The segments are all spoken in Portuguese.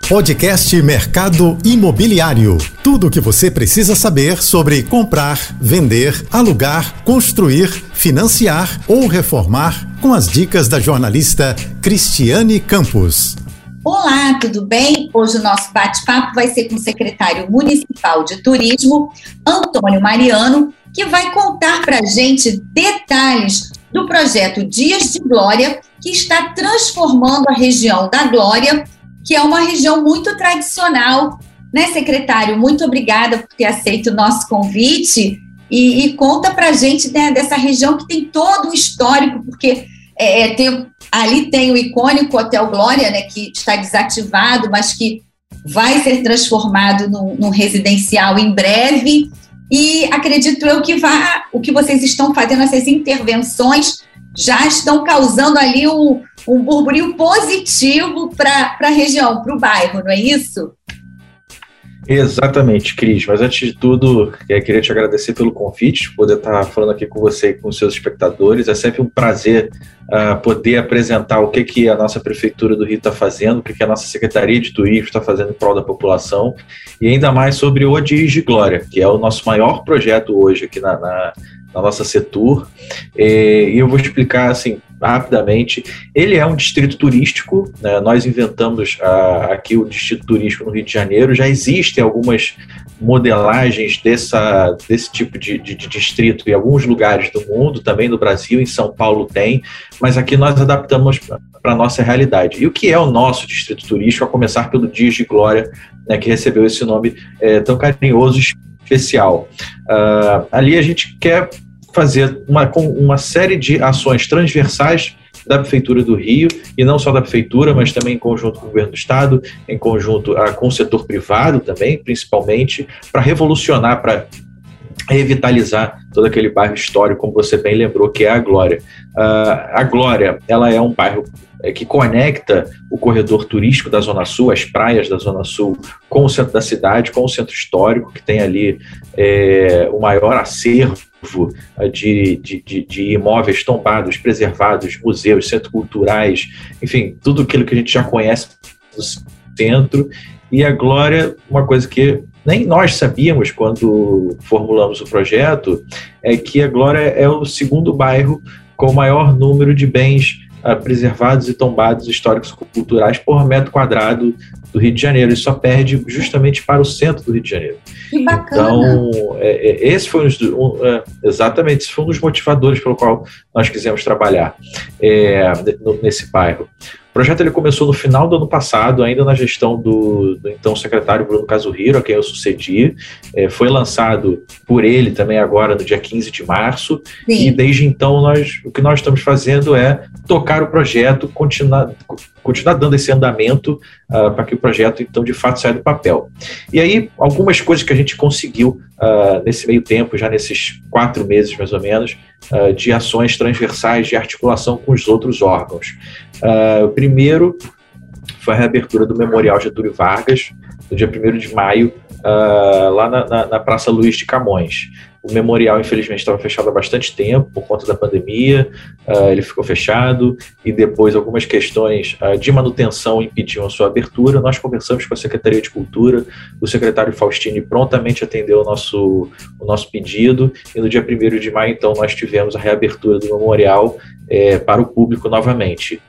Podcast Mercado Imobiliário. Tudo o que você precisa saber sobre comprar, vender, alugar, construir, financiar ou reformar com as dicas da jornalista Cristiane Campos. Olá, tudo bem? Hoje o nosso bate-papo vai ser com o secretário municipal de turismo, Antônio Mariano, que vai contar para a gente detalhes do projeto Dias de Glória, que está transformando a região da Glória que é uma região muito tradicional. Né, secretário? Muito obrigada por ter aceito o nosso convite e, e conta para a gente né, dessa região que tem todo um histórico, porque é, é, tem, ali tem o icônico Hotel Glória, né, que está desativado, mas que vai ser transformado num, num residencial em breve. E acredito eu que vá, o que vocês estão fazendo, essas intervenções, já estão causando ali um, um burburinho positivo para a região, para o bairro, não é isso? Exatamente, Cris. Mas antes de tudo, eu queria te agradecer pelo convite, poder estar falando aqui com você e com os seus espectadores. É sempre um prazer uh, poder apresentar o que, que a nossa Prefeitura do Rio está fazendo, o que, que a nossa Secretaria de Turismo está fazendo em prol da população, e ainda mais sobre o Odis de Glória, que é o nosso maior projeto hoje aqui na, na na nossa setor. É, e eu vou explicar assim rapidamente. Ele é um distrito turístico, né? nós inventamos a, aqui o distrito turístico no Rio de Janeiro. Já existem algumas modelagens dessa, desse tipo de, de, de distrito em alguns lugares do mundo, também no Brasil, em São Paulo tem, mas aqui nós adaptamos para a nossa realidade. E o que é o nosso distrito turístico, a começar pelo Dias de Glória, né, que recebeu esse nome é, tão carinhoso especial. Uh, ali a gente quer fazer uma, uma série de ações transversais da Prefeitura do Rio, e não só da Prefeitura, mas também em conjunto com o governo do Estado, em conjunto uh, com o setor privado também, principalmente, para revolucionar, para revitalizar todo aquele bairro histórico, como você bem lembrou, que é a Glória. Uh, a Glória, ela é um bairro é, que conecta o corredor turístico da Zona Sul, as praias da Zona Sul, com o centro da cidade, com o centro histórico, que tem ali é, o maior acervo de, de, de, de, imóveis tombados, preservados, museus, centros culturais, enfim, tudo aquilo que a gente já conhece do centro. E a Glória, uma coisa que nem nós sabíamos quando formulamos o projeto, é que a Glória é o segundo bairro com o maior número de bens uh, preservados e tombados históricos culturais por metro quadrado do Rio de Janeiro. Ele só perde justamente para o centro do Rio de Janeiro. Que bacana. Então, é, é, esse foi um, um, é, exatamente, esse foi um dos motivadores pelo qual nós quisemos trabalhar é, nesse bairro. O projeto ele começou no final do ano passado, ainda na gestão do, do então secretário Bruno Casuhiro, a quem eu sucedi. É, foi lançado por ele também agora no dia 15 de março. Sim. E desde então nós, o que nós estamos fazendo é tocar o projeto, continuar, continuar dando esse andamento uh, para que o projeto então de fato saia do papel. E aí algumas coisas que a gente conseguiu uh, nesse meio tempo, já nesses quatro meses mais ou menos, uh, de ações transversais de articulação com os outros órgãos. Uh, o primeiro foi a reabertura do Memorial Getúlio Vargas, no dia 1 de maio, lá na, na, na, Praça Luiz de Camões. O memorial, infelizmente, estava fechado há bastante tempo por conta da pandemia, uh, ele ficou fechado e depois algumas questões uh, de manutenção impediam a sua abertura. Nós conversamos com a Secretaria de Cultura, o secretário Faustini prontamente atendeu o nosso, o nosso pedido e no dia 1 de maio, então, nós tivemos a reabertura do memorial é, para o público novamente.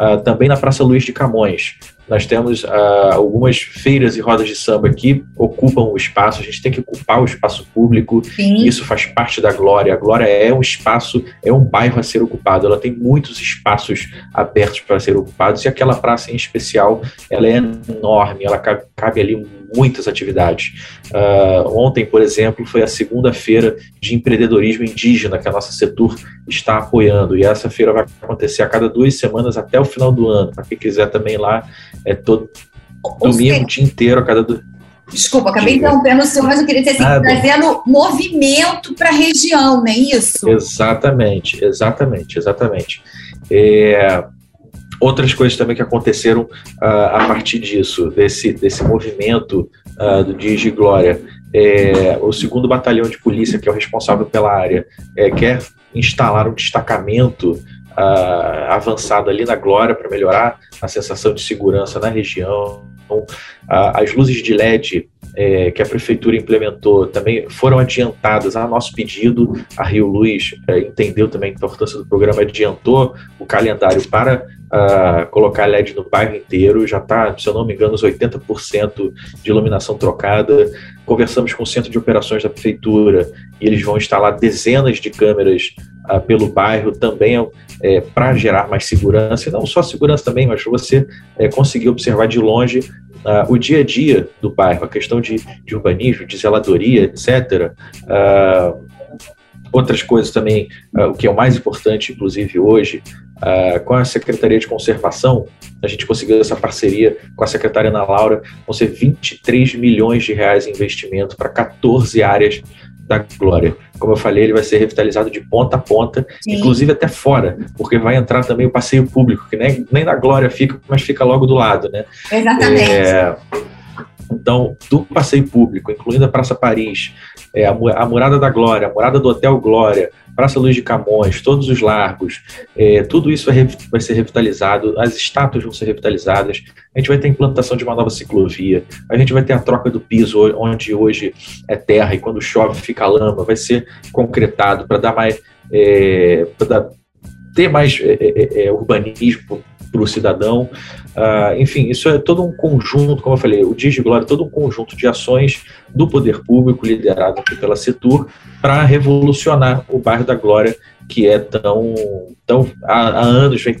Uh, também na Praça Luiz de Camões, nós temos uh, algumas feiras e rodas de samba que ocupam o espaço, a gente tem que ocupar o espaço público, Sim. isso faz parte da Glória. A Glória é um espaço, é um bairro a ser ocupado, ela tem muitos espaços abertos para ser ocupados. E aquela praça em especial, ela é enorme, ela cabe, cabe ali muitas atividades. Uh, ontem, por exemplo, foi a segunda feira de empreendedorismo indígena que a nossa setor está apoiando. E essa feira vai acontecer a cada duas semanas até o final do ano. Para quem quiser também lá, é todo domingo, o dia inteiro, a cada. duas. Desculpa, acabei interrompendo o senhor, mas eu queria dizer assim, trazendo movimento para a região, não é isso? Exatamente, exatamente, exatamente. É, outras coisas também que aconteceram uh, a partir disso, desse, desse movimento uh, do Dias de Glória. É, o segundo batalhão de polícia, que é o responsável pela área, é, quer instalar um destacamento uh, avançado ali na Glória para melhorar a sensação de segurança na região. As luzes de LED é, que a prefeitura implementou também foram adiantadas a nosso pedido. A Rio Luz é, entendeu também a importância do programa, adiantou o calendário para uh, colocar LED no bairro inteiro. Já está, se eu não me engano, os 80% de iluminação trocada. Conversamos com o centro de operações da prefeitura e eles vão instalar dezenas de câmeras uh, pelo bairro também é, para gerar mais segurança. E não só segurança também, mas você é, conseguir observar de longe uh, o dia a dia do bairro, a questão de, de urbanismo, de zeladoria, etc. Uh, outras coisas também, uh, o que é o mais importante, inclusive hoje, com a Secretaria de Conservação, a gente conseguiu essa parceria com a secretária Ana Laura, vão ser 23 milhões de reais em investimento para 14 áreas da Glória. Como eu falei, ele vai ser revitalizado de ponta a ponta, Sim. inclusive até fora, porque vai entrar também o passeio público, que nem, nem na Glória fica, mas fica logo do lado, né? Exatamente. É, então, do passeio público, incluindo a Praça Paris, é, a, a Murada da Glória, a Murada do Hotel Glória, Praça Luiz de Camões, todos os largos, é, tudo isso vai, vai, ser revitalizado, as estátuas vão ser revitalizadas, a gente vai ter a implantação de uma nova ciclovia, a gente vai ter a troca do piso, onde hoje é terra e quando chove fica lama, vai ser concretado para dar mais. É, ter mais é, é, é urbanismo para o cidadão. Uh, enfim, isso é todo um conjunto, como eu falei, o Dias de Glória é todo um conjunto de ações do poder público, liderado aqui pela Setur, para revolucionar o bairro da Glória, que é tão, tão há, há anos vem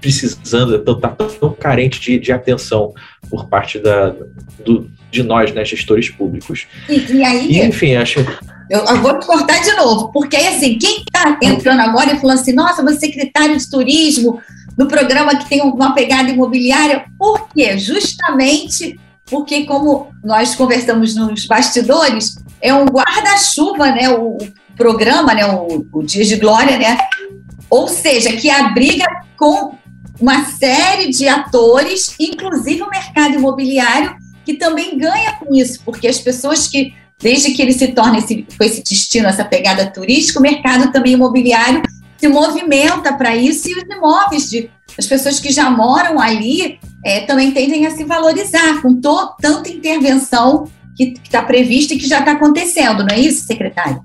precisando, está tão, tão, carente de, de atenção por parte da, do, de nós, né, gestores públicos. E, e aí, e, enfim, acho. Eu, eu, vou te cortar de novo, porque assim, quem está entrando agora e falando assim, nossa, você é secretário de turismo, no programa que tem uma pegada imobiliária. Por quê? Justamente porque, como nós conversamos nos bastidores, é um guarda-chuva, né? O, programa, né? O, o Dias de Glória, né? Ou seja, que abriga com uma série de atores, inclusive o mercado imobiliário, que também ganha com isso, porque as pessoas que, desde que ele se torna esse, com esse destino, essa pegada turística, o mercado também imobiliário se movimenta para isso e os imóveis de as pessoas que já moram ali é, também tendem a se valorizar com to, tanta intervenção que está prevista e que já está acontecendo, não é isso, secretário?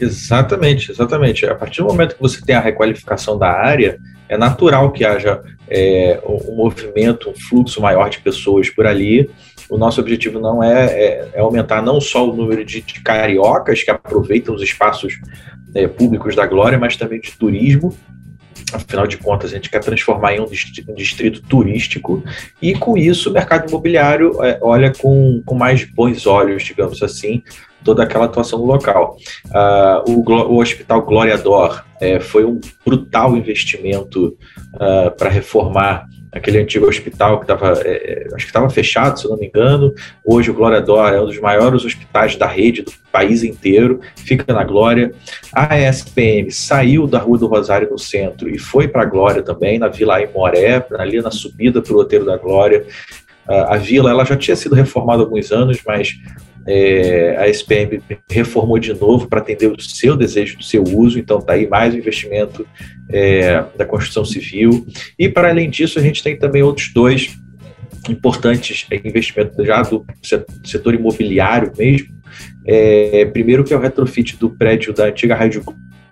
Exatamente, exatamente. A partir do momento que você tem a requalificação da área, é natural que haja é, um movimento, um fluxo maior de pessoas por ali. O nosso objetivo não é, é, é aumentar não só o número de, de, cariocas que aproveitam os espaços é, públicos da Glória, mas também de turismo. Afinal de contas, a gente quer transformar em um distrito, um distrito turístico e, com isso, o mercado imobiliário é, olha com, com mais bons olhos, digamos assim, toda aquela atuação no local. Uh, o, o, Hospital Glória Dor é, foi um brutal investimento uh, para reformar aquele antigo hospital que estava, é, é, acho que estava fechado, se não me engano. Hoje o Glória Dor é um dos maiores hospitais da rede do país inteiro, fica na Glória. A SPM saiu da Rua do Rosário no centro e foi para a Glória também, na Vila Imoré, ali na subida para o Roteiro da Glória. A vila ela já tinha sido reformada há alguns anos, mas é, a SPM reformou de novo para atender o seu desejo do seu uso, então está aí mais um investimento é, da construção civil. E para além disso, a gente tem também outros dois importantes investimentos já do setor imobiliário mesmo. É, primeiro que é o retrofit do prédio da antiga Rádio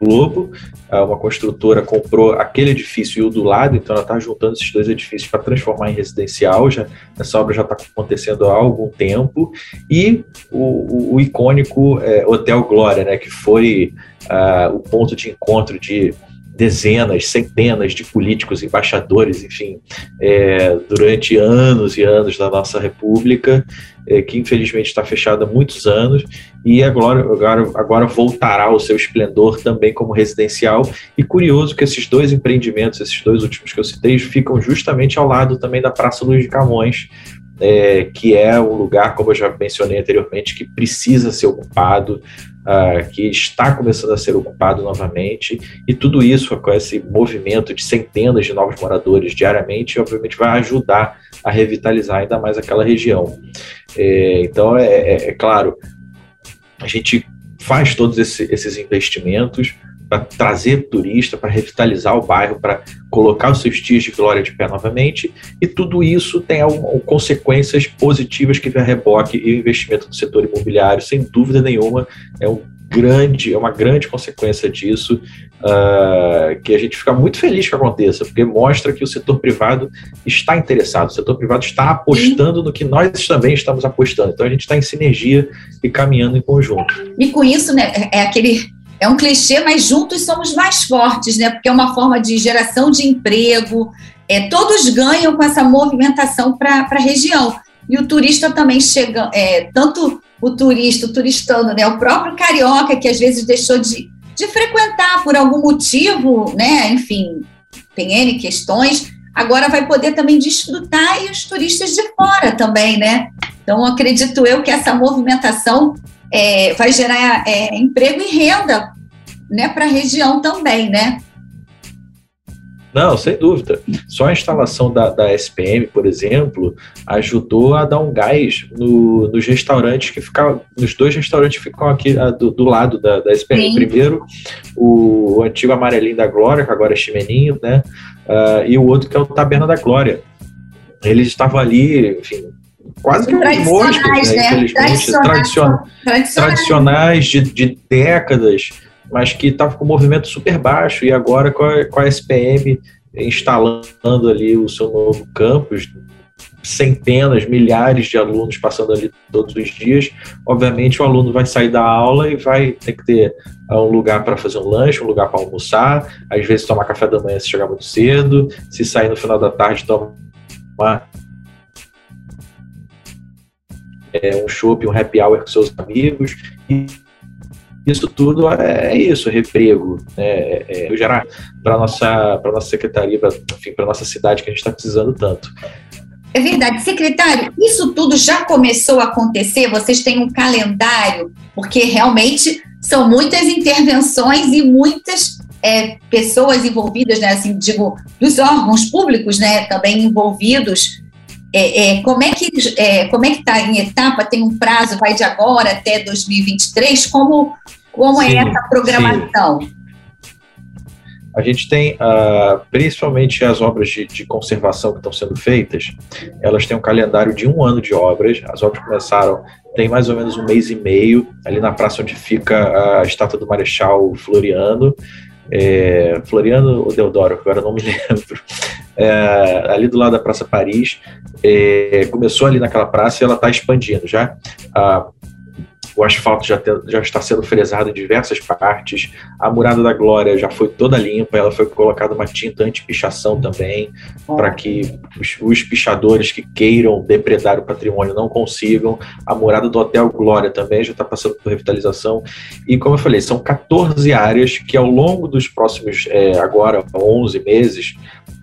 Globo, uma construtora comprou aquele edifício e o do lado, então ela está juntando esses dois edifícios para transformar em residencial. Já, essa obra já está acontecendo há algum tempo. E o, o, o icônico é, Hotel Glória, né, que foi uh, o ponto de encontro de dezenas, centenas de políticos, embaixadores, enfim, é, durante anos e anos da nossa República, é, que infelizmente está fechada há muitos anos, e agora, agora, agora voltará ao seu esplendor também como residencial. E curioso que esses dois empreendimentos, esses dois últimos que eu citei, ficam justamente ao lado também da Praça Luiz de Camões, é, que é um lugar, como eu já mencionei anteriormente, que precisa ser ocupado, uh, que está começando a ser ocupado novamente, e tudo isso com esse movimento de centenas de novos moradores diariamente, obviamente vai ajudar a revitalizar ainda mais aquela região. É, então, é, é, é, claro, a gente faz todos esse, esses investimentos para trazer turista, para revitalizar o bairro, para colocar os seus dias de glória de pé novamente, e tudo isso tem algumas consequências positivas que vem a reboque e o investimento no setor imobiliário, sem dúvida nenhuma, é um grande, é uma grande consequência disso, uh, que a gente fica muito feliz que aconteça, porque mostra que o setor privado está interessado, o setor privado está apostando no que nós também estamos apostando. Então a gente está em sinergia e caminhando em conjunto. E com isso, né, é aquele é um clichê, mas juntos somos mais fortes, né? Porque é uma forma de geração de emprego. É, todos ganham com essa movimentação para a região. E o turista também chega, é, tanto o turista, o turistano, né? O próprio carioca, que às vezes deixou de, de frequentar por algum motivo, né? Enfim, tem N questões, agora vai poder também desfrutar e os turistas de fora também, né? Então, acredito eu que essa movimentação é, vai gerar é, emprego e renda né, para a região também, né? Não, sem dúvida. Só a instalação da, da SPM, por exemplo, ajudou a dar um gás no, nos restaurantes que ficavam. Nos dois restaurantes que ficam aqui a, do, do, lado da, da SPM. Sim. Primeiro, o, o, antigo Amarelinho da Glória, que agora é Chimeninho, né? Uh, e o outro que é o Taberna da Glória. Eles estavam ali, enfim, quase que uns monstros, né? né? Infelizmente, tradicionais, tradicionais. tradicionais de, de décadas mas que estava com um movimento super baixo e agora com a, com a SPM instalando ali o seu novo campus, centenas, milhares de alunos passando ali todos os dias. Obviamente, o aluno vai sair da aula e vai ter que ter ah, um lugar para fazer um lanche, um lugar para almoçar, às vezes tomar café da manhã se chegar muito cedo, se sair no final da tarde tomar é, um shopping, um happy hour com seus amigos e isso tudo é, é isso, é reprego, né? é, é gerar para nossa para nossa secretaria, pra, enfim, para nossa cidade que a gente está precisando tanto. É verdade, secretário. Isso tudo já começou a acontecer. Vocês têm um calendário, porque realmente são muitas intervenções e muitas é, pessoas envolvidas, né? Assim, digo, dos órgãos públicos, né? Também envolvidos. É, é, como é que é, como é que está em etapa? Tem um prazo, vai de agora até 2023. Como como é sim, é essa programação? Sim. A gente tem, uh, principalmente as obras de, de, conservação que estão sendo feitas, elas têm um calendário de um ano de obras. As obras começaram tem mais ou menos um mês e meio, ali na praça onde fica a estátua do Marechal Floriano. É, Floriano ou Deodoro, agora não me lembro. É, ali do lado da Praça Paris. É, começou ali naquela praça e ela está expandindo já. Ah, o asfalto já, te, já está sendo fresado em diversas partes, a Murada da Glória já foi toda limpa, ela foi colocada uma tinta anti-pichação também, para que os, os, pichadores que queiram depredar o patrimônio não consigam. A Murada do Hotel Glória também já está passando por revitalização. E como eu falei, são 14 áreas que ao longo dos próximos, é, agora, 11 meses,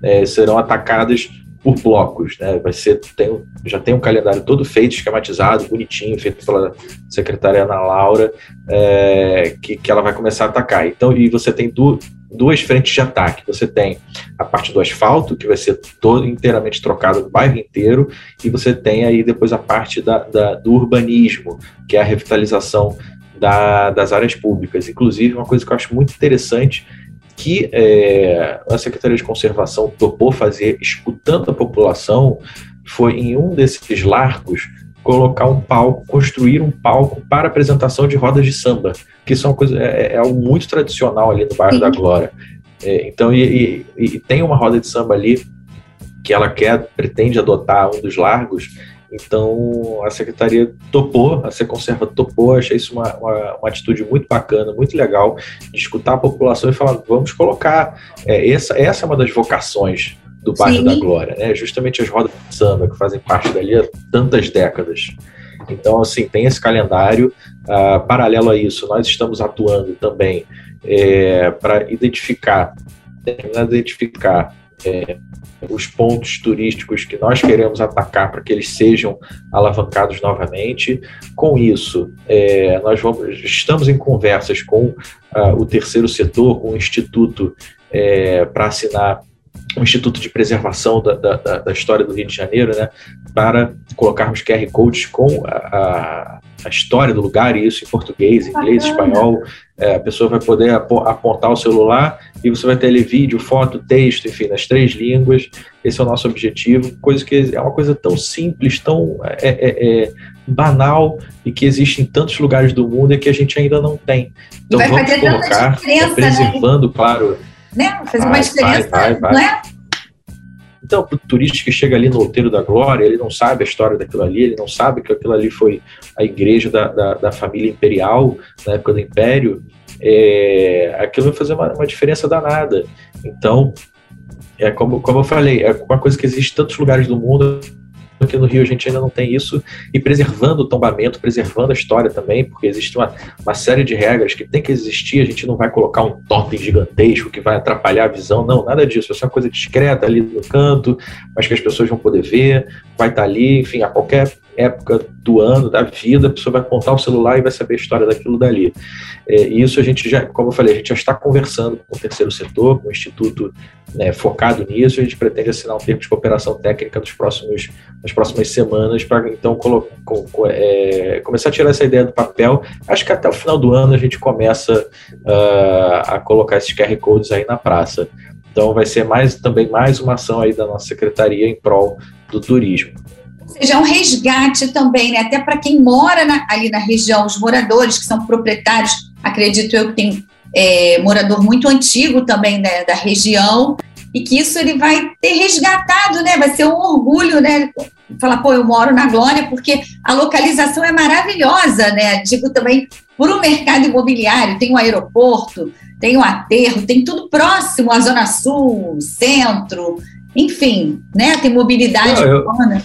é, serão atacadas por blocos, né? Vai ser tem, já tem um calendário todo feito, esquematizado, bonitinho, feito pela secretária Ana Laura, é, que, que ela vai começar a atacar. Então, e você tem du, duas frentes de ataque. Você tem a parte do asfalto, que vai ser todo inteiramente trocado no bairro inteiro, e você tem aí depois a parte da, da do urbanismo, que é a revitalização da, das áreas públicas. Inclusive, uma coisa que eu acho muito interessante que é, a Secretaria de Conservação topou fazer, escutando a população, foi em um desses largos colocar um palco, construir um palco para apresentação de rodas de samba, que são coisa, é, é algo muito tradicional ali no bairro Sim. da Glória. É, então, e, e, e, tem uma roda de samba ali que ela quer, pretende adotar um dos largos, então a secretaria topou, a Seconserva topou, achei isso uma, uma, uma, atitude muito bacana, muito legal, de escutar a população e falar, vamos colocar. É, essa, essa é uma das vocações do bairro Sim. da Glória, né? Justamente as rodas de samba que fazem parte dali há tantas décadas. Então, assim, tem esse calendário. Uh, paralelo a isso, nós estamos atuando também é, para identificar, identificar é, os pontos turísticos que nós queremos atacar para que eles sejam alavancados novamente. Com isso, é, nós vamos, estamos em conversas com uh, o terceiro setor, com o Instituto, é, para assinar um Instituto de Preservação da, da, da, História do Rio de Janeiro, né, para colocarmos QR Codes com a, a, a história do lugar, e isso em português, inglês, espanhol, É, a pessoa vai poder apontar o celular e você vai ter ali vídeo, foto, texto, enfim, nas três línguas. Esse é o nosso objetivo. Coisa que é uma coisa tão simples, tão é, é, é banal e que existe em tantos lugares do mundo e que a gente ainda não tem. Então vamos colocar, é, preservando, né? claro. Né? Fazer uma diferença, vai, vai, vai. não é? Então, para o turista que chega ali no Outeiro da Glória, ele não sabe a história daquilo ali, ele não sabe que aquilo ali foi a igreja da, da, da família imperial, na época do Império, é, aquilo vai fazer uma, uma diferença danada. Então, é como, como eu falei, é uma coisa que existe em tantos lugares do mundo, Aqui no Rio a gente ainda não tem isso, e preservando o tombamento, preservando a história também, porque existe uma, uma série de regras que tem que existir, a gente não vai colocar um totem gigantesco que vai atrapalhar a visão, não, nada disso, é só uma coisa discreta ali no canto, mas que as pessoas vão poder ver, vai estar ali, enfim, a qualquer época do ano, da vida, a pessoa vai apontar o celular e vai saber a história daquilo dali. É, e isso a gente já, como eu falei, a gente já está conversando com o terceiro setor, com o Instituto né, focado nisso, a gente pretende assinar um termo de cooperação técnica nos próximos, nas próximas semanas para então com, é, começar a tirar essa ideia do papel. Acho que até o final do ano a gente começa uh, a colocar esses QR Codes aí na praça. Então vai ser mais também mais uma ação aí da nossa secretaria em prol do turismo. Seja, é um resgate também, né? até para quem mora na, ali na região, os moradores que são proprietários, acredito eu que tem é, morador muito antigo também né, da região, e que isso ele vai ter resgatado, né? Vai ser um orgulho, né? Falar, pô, eu moro na Glória, porque a localização é maravilhosa, né? Digo também por um mercado imobiliário, tem o um aeroporto, tem o um aterro, tem tudo próximo, a Zona Sul, centro, enfim, né? Tem mobilidade Não, urbana.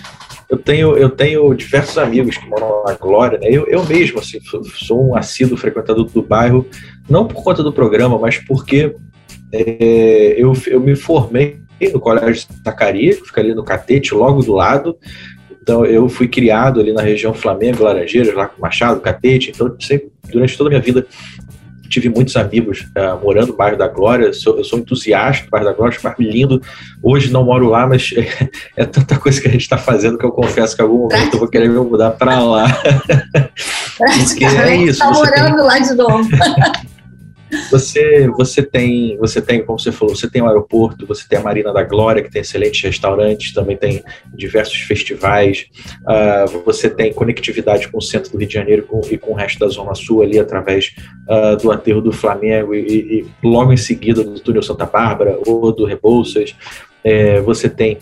Eu tenho, eu tenho diversos amigos que moram na Glória, né? Eu, eu mesmo, assim, sou um assíduo frequentador do bairro, não por conta do programa, mas porque é, eu, eu me formei no Colégio Zacaria, que fica ali no Catete, logo do lado. Então, eu fui criado ali na região Flamengo, Laranjeiras, lá com Machado, Catete. Então, sempre, durante toda a minha vida, tive muitos amigos uh, morando no bairro da Glória, sou, eu sou entusiasta do bairro da Glória, acho bairro lindo. Hoje não moro lá, mas é, é tanta coisa que a gente está fazendo que eu confesso que em algum momento eu vou querer me mudar para lá. É isso. Está morando tem... lá de novo. Você, você tem, você tem, como você falou, você tem o aeroporto, você tem a Marina da Glória, que tem excelentes restaurantes, também tem diversos festivais, uh, você tem conectividade com o centro do Rio de Janeiro com, e com o resto da Zona Sul ali através uh, do aterro do Flamengo e, e, logo em seguida do túnel Santa Bárbara ou do Rebouças. É, você tem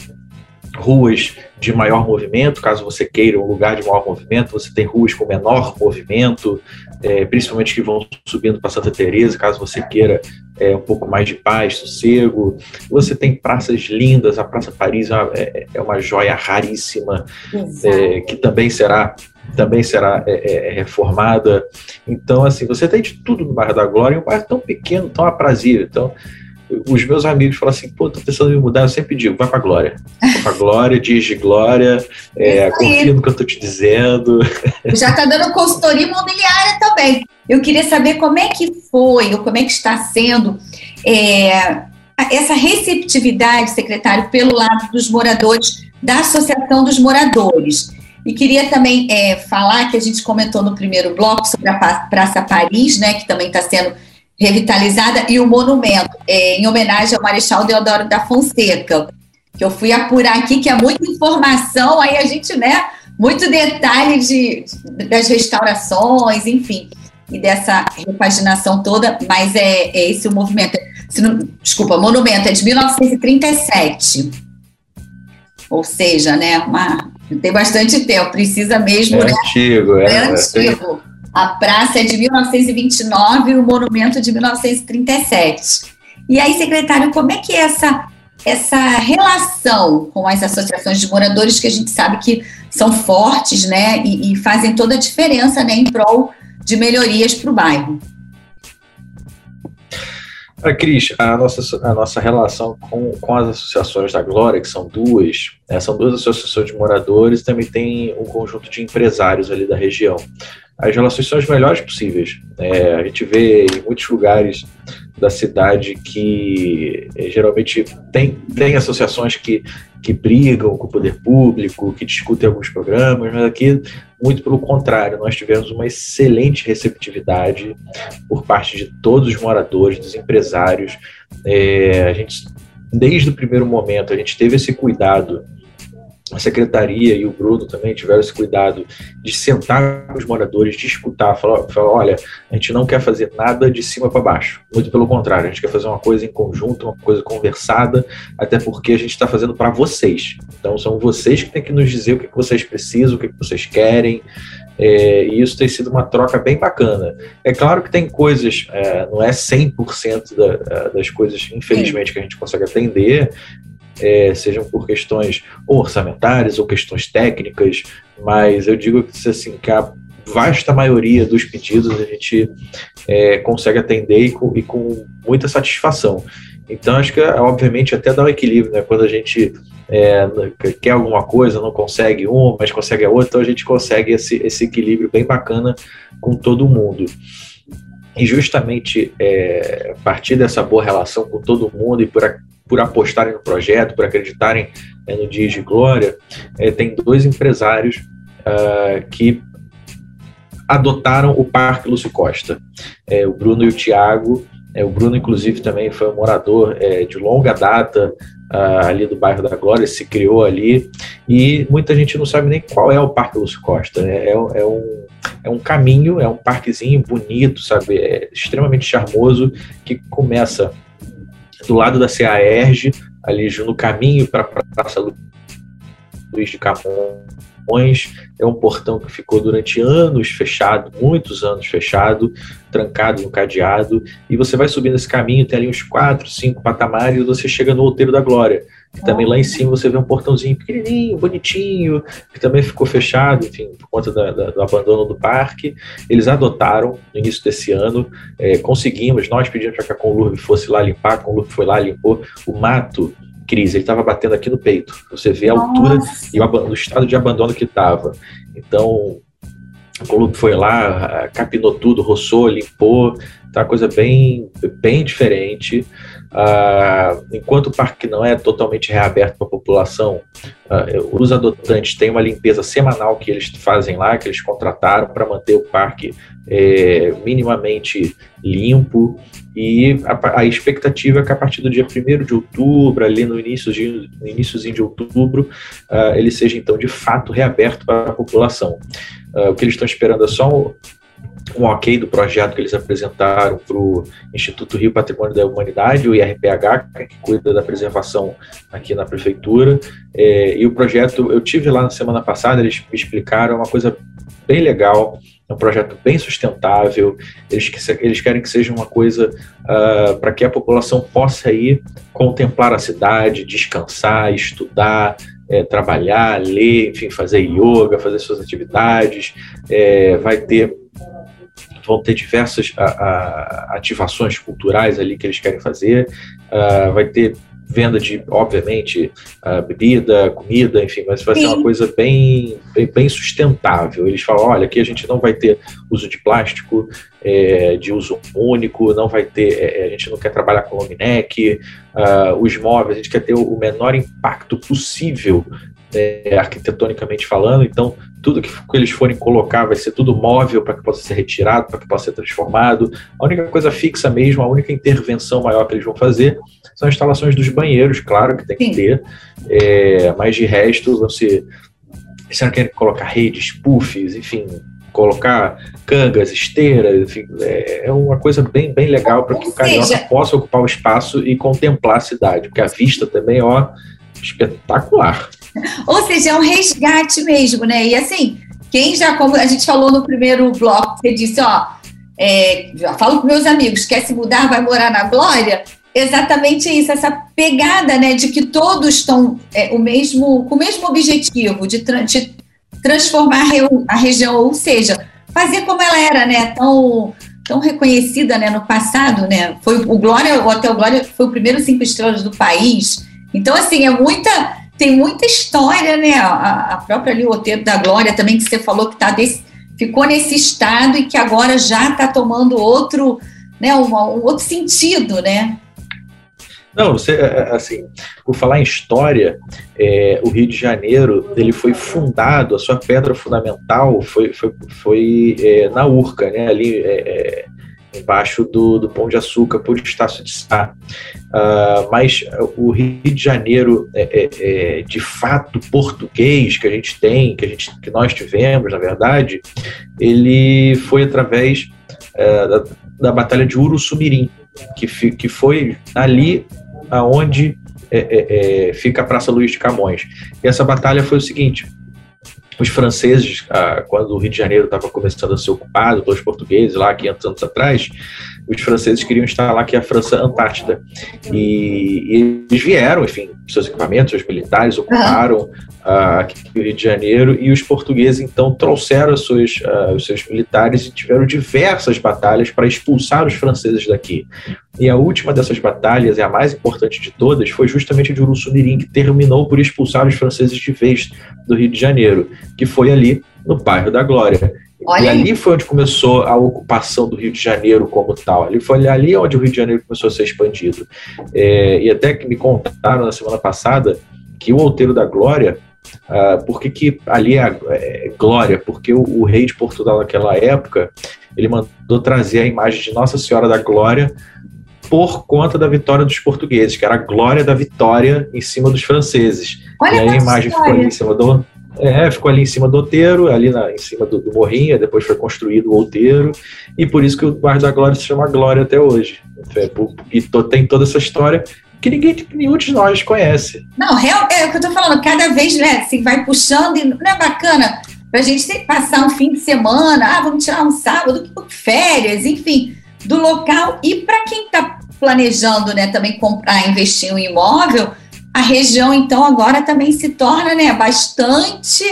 ruas de maior movimento, caso você queira um lugar de maior movimento, você tem ruas com menor movimento, é, principalmente que vão subindo para Santa Teresa, caso você queira é, um pouco mais de paz, sossego. Você tem praças lindas, a Praça Paris é, é, é uma joia raríssima, é, que também será também será é, reformada. Então, assim, você tem de tudo no bairro da Glória, um bairro tão pequeno, tão aprazível. Então, os meus amigos falam assim, pô, tô pensando em me mudar, eu sempre digo, vai pra Glória. Vai pra Glória, diz de Glória, é, confia no que eu tô te dizendo. Já tá dando consultoria imobiliária também. Eu queria saber como é que foi, ou como é que está sendo é, essa receptividade, secretário, pelo lado dos moradores, da Associação dos Moradores. E queria também é, falar que a gente comentou no primeiro bloco sobre a Praça Paris, né, que também está sendo revitalizada, e o monumento, é, em homenagem ao Marechal Deodoro da Fonseca, que eu fui apurar aqui, que é muita informação, aí a gente, né, muito detalhe de, das restaurações, enfim, e dessa repaginação toda, mas é, é esse o movimento. Não, desculpa, monumento é de 1937. Ou seja, né, uma, tem bastante tempo, precisa mesmo. É né, antigo, é, é antigo. A praça é de 1929 e o monumento de 1937. E aí, secretário, como é que é essa, essa relação com as associações de moradores que a gente sabe que são fortes, né, e, e fazem toda a diferença, né, em prol de melhorias para o bairro? Ah, Cris, a nossa, a nossa relação com, com as associações da Glória, que são duas, né, são duas associações de moradores, também tem um conjunto de empresários ali da região as relações são as melhores possíveis. É, a gente vê em muitos lugares da cidade que é, geralmente tem, tem associações que, que brigam com o poder público, que discutem alguns programas, mas aqui muito pelo contrário, nós tivemos uma excelente receptividade por parte de todos os moradores, dos empresários. É, a gente, desde o primeiro momento, a gente teve esse cuidado a secretaria e o Bruno também tiveram esse cuidado de sentar com os moradores, de escutar, falar, falar olha, a gente não quer fazer nada de cima para baixo, muito pelo contrário, a gente quer fazer uma coisa em conjunto, uma coisa conversada, até porque a gente está fazendo para vocês. Então são vocês que têm que nos dizer o que, vocês precisam, o que, vocês querem, é, e isso tem sido uma troca bem bacana. É claro que tem coisas, é, não é 100% da, das coisas, infelizmente, que a gente consegue atender, é, sejam por questões orçamentárias ou questões técnicas, mas eu digo que, assim, que a vasta maioria dos pedidos a gente é, consegue atender e com, e com, muita satisfação. Então, acho que, obviamente, até dá um equilíbrio, né? Quando a gente é, quer alguma coisa, não consegue uma, mas consegue a outra, então a gente consegue esse, esse equilíbrio bem bacana com todo mundo. E justamente é, a partir dessa boa relação com todo mundo e por, por apostarem no projeto, por acreditarem é, no Dias de Glória, é, tem dois empresários uh, que adotaram o Parque Lúcio Costa, é, o Bruno e o Tiago. É, o Bruno, inclusive, também foi um morador é, de longa data uh, ali do bairro da Glória, se criou ali, e muita gente não sabe nem qual é o Parque Lúcio Costa. Né? É, é, um, é um caminho, é um parquezinho bonito, sabe? É extremamente charmoso, que começa do lado da CAERG, ali no caminho para a Praça Luiz de Camões. É um portão que ficou durante anos fechado, muitos anos fechado, trancado no cadeado. E você vai subindo esse caminho, tem ali uns quatro, cinco patamares, e você chega no Outeiro da Glória. E também lá em cima você vê um portãozinho pequenininho, bonitinho, que também ficou fechado, enfim, por conta da, da, do abandono do parque. Eles adotaram no início desse ano, é, conseguimos, nós pedimos para que a Conlurb fosse lá limpar, a Conlurb foi lá, limpou o mato crise, ele estava batendo aqui no peito. Você vê a Nossa. altura e o, o, estado de abandono que estava. Então, a Columbo foi lá, capinou tudo, roçou, limpou, tá uma coisa bem, bem diferente. Uh, enquanto o parque não é totalmente reaberto para a população, uh, os adotantes têm uma limpeza semanal que eles fazem lá, que eles contrataram para manter o parque é, minimamente limpo. E a, a, expectativa é que a partir do dia 1 de outubro, ali no início de, no iníciozinho de outubro, uh, ele seja então de fato reaberto para a população. o que eles estão esperando é só um ok do projeto que eles apresentaram para o Instituto Rio Patrimônio da Humanidade, o IRPH, que cuida da preservação aqui na prefeitura. É, e o projeto, eu tive lá na semana passada, eles me explicaram uma coisa bem legal, é um projeto bem sustentável, eles, eles querem que seja uma coisa uh, para que a população possa ir contemplar a cidade, descansar, estudar, é, trabalhar, ler, enfim, fazer yoga, fazer suas atividades, é, vai ter vão ter diversas a, a, ativações culturais ali que eles querem fazer, uh, vai ter venda de, obviamente, uh, bebida, comida, enfim, mas vai Sim. ser uma coisa bem, bem, bem, sustentável. Eles falam, olha, aqui a gente não vai ter uso de plástico é, de uso único, não vai ter, é, a gente não quer trabalhar com long neck, uh, os móveis, a gente quer ter o menor impacto possível é, arquitetonicamente falando, então tudo que, que, eles forem colocar vai ser tudo móvel para que possa ser retirado, para que possa ser transformado. A única coisa fixa mesmo, a única intervenção maior que eles vão fazer são as instalações dos banheiros, claro que tem Sim. que ter, é, mas de resto vão ser. Se não querem colocar redes, puffs, enfim, colocar cangas, esteiras, enfim, é, é uma coisa bem, bem legal para que o carioca possa ocupar o espaço e contemplar a cidade, porque a vista também, ó, espetacular. Ou seja, é um resgate mesmo, né? E assim, quem já, como a gente falou no primeiro bloco, você disse, ó, é, já falo com meus amigos, quer se mudar, vai morar na Glória, exatamente isso, essa pegada, né, de que todos estão é, o mesmo, com o mesmo objetivo de, tra de transformar a região, ou seja, fazer como ela era, né, tão tão reconhecida, né, no passado, né, foi o Glória, o Hotel Glória foi o primeiro cinco estrelas do país, então assim é muita tem muita história, né? A, a própria ali, o Roteiro da Glória também, que você falou que tá desse, ficou nesse estado e que agora já está tomando outro, né, um, um, outro sentido, né? Não, você, é, é, assim, por falar em história, é, o Rio de Janeiro ele foi fundado, a sua pedra fundamental foi, foi, foi é, na Urca, né, ali é, embaixo do, do Pão de Açúcar, por Estácio de Sá. Uh, mas o Rio de Janeiro, é, de fato português que a gente tem, que, a gente, que nós tivemos, na verdade, ele foi através da, da Batalha de Uruçumirim, que, que foi ali aonde é, é, é, fica a Praça Luiz de Camões. E essa batalha foi o seguinte: os franceses, ah, quando o Rio de Janeiro estava começando a ser ocupado pelos portugueses, lá 500 anos atrás, os franceses queriam instalar aqui a França Antártida. E, e eles vieram, enfim, seus equipamentos, os militares ocuparam uh, aqui o Rio de Janeiro e os portugueses então trouxeram seus, uh, os seus militares e tiveram diversas batalhas para expulsar os franceses daqui. E a última dessas batalhas, e a mais importante de todas, foi justamente de Uruçumirim, que terminou por expulsar os franceses de vez do Rio de Janeiro, que foi ali no bairro da Glória. Olha e ali foi onde começou a ocupação do Rio de Janeiro como tal. Ali foi ali onde o Rio de Janeiro começou a ser expandido. É, e até que me contaram na semana passada que o Outeiro da Glória, uh, por que, ali é, é Glória? Porque o, o, rei de Portugal naquela época, ele mandou trazer a imagem de Nossa Senhora da Glória por conta da vitória dos portugueses, que era a glória da vitória em cima dos franceses. Olha e aí a imagem história. ficou ali em cima do, é, ficou ali em cima do outeiro, ali na, em cima do, do morrinho, depois foi construído o outeiro, e por isso que o bairro da Glória se chama Glória até hoje. É, e to, tem toda essa história que ninguém, nenhum de nós conhece. Não, real, é o que eu tô falando, cada vez né, assim, vai puxando, e não é bacana pra gente passar um fim de semana, ah, vamos tirar um sábado, férias, enfim, do local, e para quem está planejando né, também comprar, investir em um imóvel, a região, então, agora também se torna né, bastante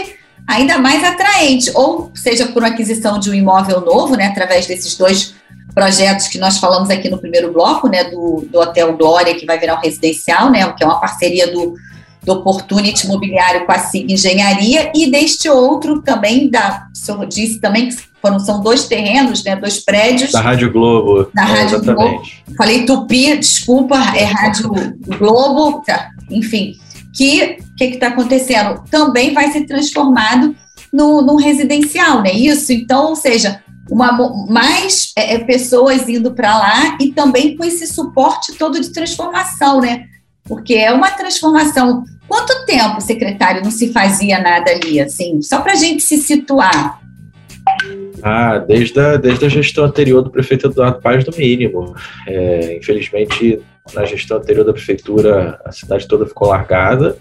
ainda mais atraente, ou seja, por aquisição de um imóvel novo, né, através desses dois projetos que nós falamos aqui no primeiro bloco, né, do, do Hotel Glória, que vai virar um residencial, né, que é uma parceria do, do Opportunity Imobiliário com a SIG Engenharia, e deste outro também, da, o senhor disse também que foram, são dois terrenos, né, dois prédios. Da Rádio Globo. Da Rádio é, Globo. Falei Tupi, desculpa, é Rádio Globo, tá, enfim. Que o que está acontecendo? Também vai ser transformado no, num residencial, né? Isso, então, ou seja, uma, mais é, é pessoas indo para lá e também com esse suporte todo de transformação, né? Porque é uma transformação. Quanto tempo, secretário, não se fazia nada ali, assim? Só para a gente se situar. Ah, desde a, desde a gestão anterior do prefeito Eduardo Paz, no mínimo. É, infelizmente, na gestão anterior da prefeitura, a cidade toda ficou largada.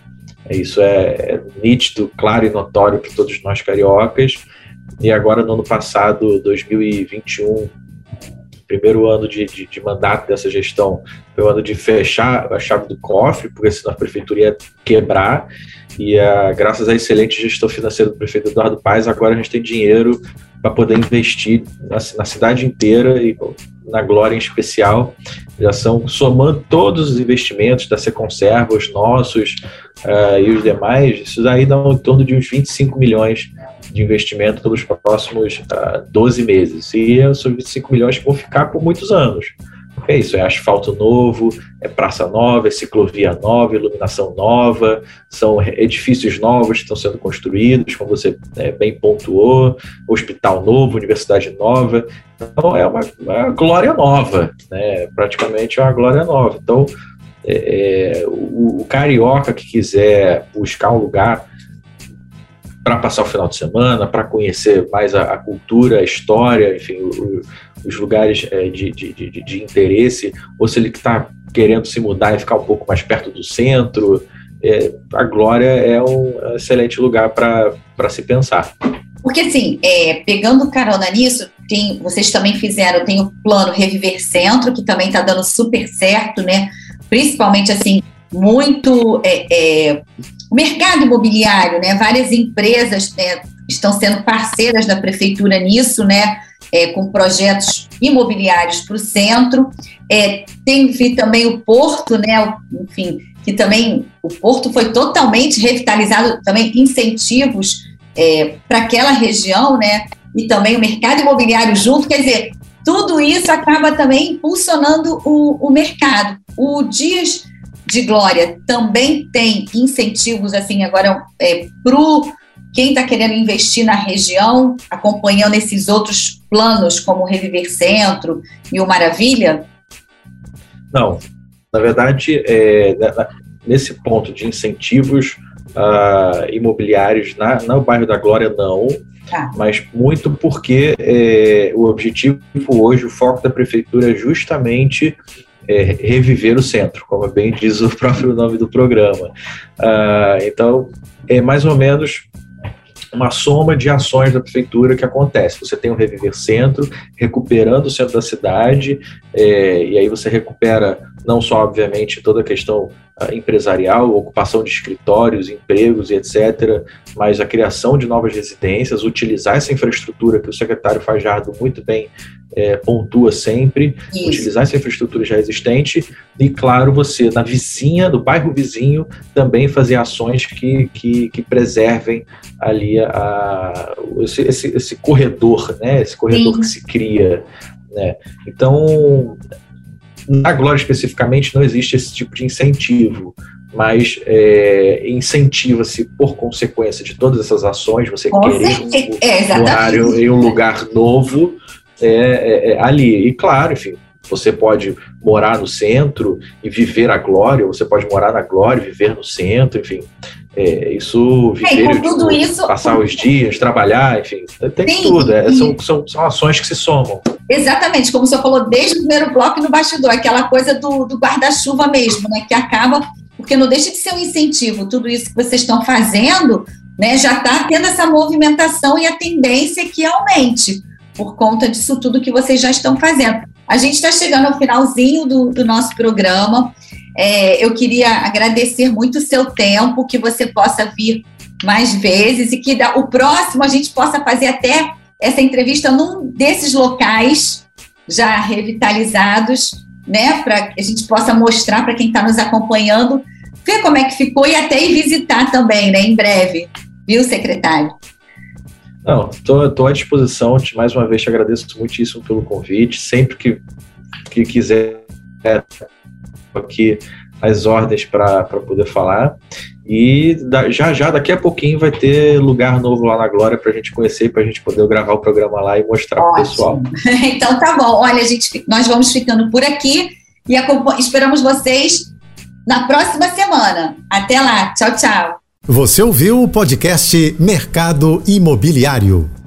Isso é, é nítido, claro e notório para todos nós cariocas. E agora, no ano passado, 2021, primeiro ano de, de, de, mandato dessa gestão, foi o ano de fechar a chave do cofre, porque senão a prefeitura ia quebrar. E a, graças à excelente gestão financeira do prefeito Eduardo Paes, agora a gente tem dinheiro para poder investir na, na, cidade inteira e na Glória em especial. Já são, somando todos os investimentos da Seconserva, os nossos uh, e os demais, isso daí dá em torno de uns 25 milhões de investimento pelos próximos uh, ah, 12 meses. E são 25 milhões que vão ficar por muitos anos. É isso, é asfalto novo, é praça nova, é ciclovia nova, iluminação nova, são edifícios novos que estão sendo construídos, como você é, bem pontuou, hospital novo, universidade nova. Então é uma, uma glória nova, né? praticamente é uma glória nova. Então, é, é, o, o carioca que quiser buscar um lugar para passar o final de semana, para conhecer mais a, a, cultura, a história, enfim, o, os lugares é, de, de, de, de, interesse, ou se ele está querendo se mudar e ficar um pouco mais perto do centro, é, a Glória é um excelente lugar para se pensar. Porque, assim, é, pegando carona nisso, tem, vocês também fizeram, tem o plano Reviver Centro, que também está dando super certo, né? Principalmente, assim, muito é, é, o mercado imobiliário, né? Várias empresas né, estão sendo parceiras da prefeitura nisso, né? É, com projetos imobiliários para o centro. É, tem também o Porto, né? Enfim, que também o Porto foi totalmente revitalizado, também incentivos é, para aquela região, né? E também o mercado imobiliário junto, quer dizer, tudo isso acaba também impulsionando o, o mercado. O Dias de Glória também tem incentivos assim agora é, para quem está querendo investir na região, acompanhando esses outros planos como o Reviver Centro e o Maravilha? Não, na verdade, é, nesse ponto de incentivos uh, imobiliários na, no bairro da Glória, não. Tá. Mas muito porque é, o objetivo hoje, o foco da prefeitura é justamente é, reviver o centro, como bem diz o próprio nome do programa. Uh, então, é mais ou menos uma soma de ações da prefeitura que acontece. Você tem o Reviver Centro, recuperando o centro da cidade, é, e aí você recupera não só, obviamente, toda a questão uh, empresarial, ocupação de escritórios, empregos e etc., mas a criação de novas residências, utilizar essa infraestrutura que o secretário Fajardo muito bem é, pontua sempre, Isso. utilizar essa infraestrutura já existente e, claro, você, na vizinha, do bairro vizinho, também fazer ações que, que, que preservem ali a, a esse, esse, esse, corredor, né, esse corredor Sim. que se cria. Né? Então, na Glória especificamente não existe esse tipo de incentivo, mas é, incentiva-se por consequência de todas essas ações, você Com querer um, é, horário em um lugar novo é, é, é, ali. E claro, enfim, você pode morar no centro e viver a glória, você pode morar na glória e viver no centro, enfim. É, isso, é, viver, é, tudo isso, passar os dias, trabalhar, enfim, tem sim, tudo. É, são, são, são ações que se somam. Exatamente, como você falou desde o primeiro bloco no bastidor, aquela coisa do, do guarda-chuva mesmo, né? Que acaba, porque não deixa de ser um incentivo, tudo isso que vocês estão fazendo, né? Já está tendo essa movimentação e a tendência é que aumente por conta disso tudo que vocês já estão fazendo. A gente está chegando ao finalzinho do, do nosso programa. É, eu queria agradecer muito o seu tempo, que você possa vir mais vezes e que o próximo a gente possa fazer até essa entrevista num desses locais já revitalizados, né, para que a gente possa mostrar para quem está nos acompanhando, ver como é que ficou e até ir visitar também, né, em breve, viu, secretário? Não, estou à disposição. Mais uma vez te agradeço muitíssimo pelo convite. Sempre que, que quiser aqui as ordens para poder falar. E da, já já, daqui a pouquinho, vai ter lugar novo lá na Glória para a gente conhecer, para a gente poder gravar o programa lá e mostrar para o pessoal. então tá bom. Olha, gente, nós vamos ficando por aqui e esperamos vocês na próxima semana. Até lá. Tchau, tchau. Você ouviu o podcast Mercado Imobiliário.